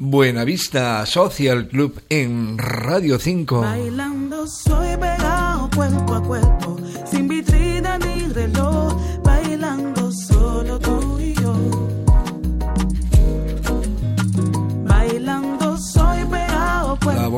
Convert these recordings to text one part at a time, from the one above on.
Buenavista Social Club en Radio 5. Bailando soy pegado cuerpo a cuerpo, sin vitrina ni reloj,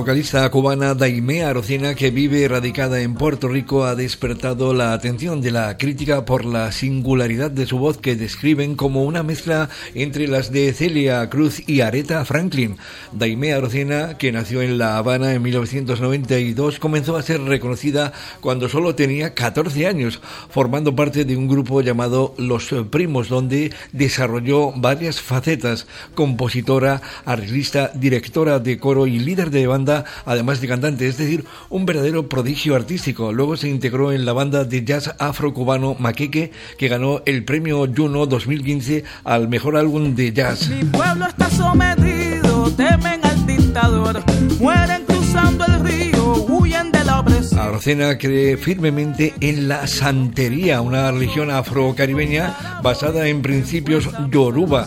vocalista cubana Daimea Arocena, que vive radicada en Puerto Rico, ha despertado la atención de la crítica por la singularidad de su voz que describen como una mezcla entre las de Celia Cruz y Aretha Franklin. Daimea Arocena, que nació en La Habana en 1992, comenzó a ser reconocida cuando solo tenía 14 años, formando parte de un grupo llamado Los Primos, donde desarrolló varias facetas, compositora, arreglista, directora de coro y líder de banda, además de cantante, es decir, un verdadero prodigio artístico. Luego se integró en la banda de jazz afro-cubano Maqueque, que ganó el premio Juno 2015 al mejor álbum de jazz. Mi pueblo está sometido, temen al dictador, mueren cruzando el río, huyen de la opresión. Arocena cree firmemente en la santería, una religión afrocaribeña basada en principios yoruba.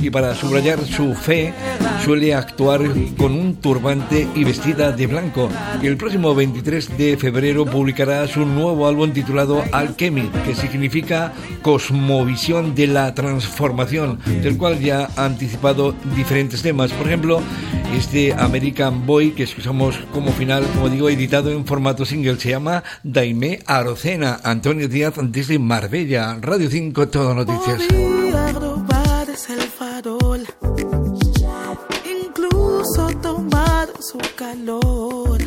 Y para subrayar su fe, suele actuar con un turbante y vestida de blanco. Y el próximo 23 de febrero publicará su nuevo álbum titulado Alchemy, que significa cosmovisión de la transformación, del cual ya ha anticipado diferentes temas. Por ejemplo, este American Boy que escuchamos como final, como digo, editado en formato single, se llama Daime Arocena. Antonio Díaz desde Marbella, Radio 5, Todo Noticias. Su calor.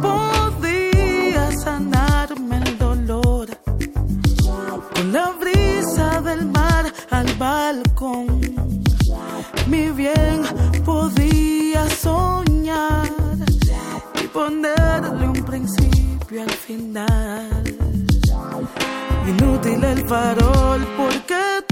Podía sanarme el dolor con la brisa del mar al balcón. Mi bien podía soñar y ponerle un principio al final. Inútil el farol porque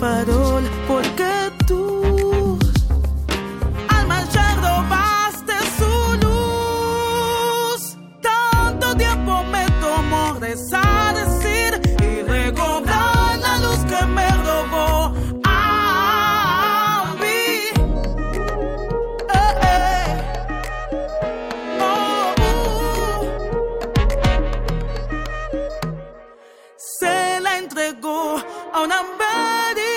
farol Oh, nobody.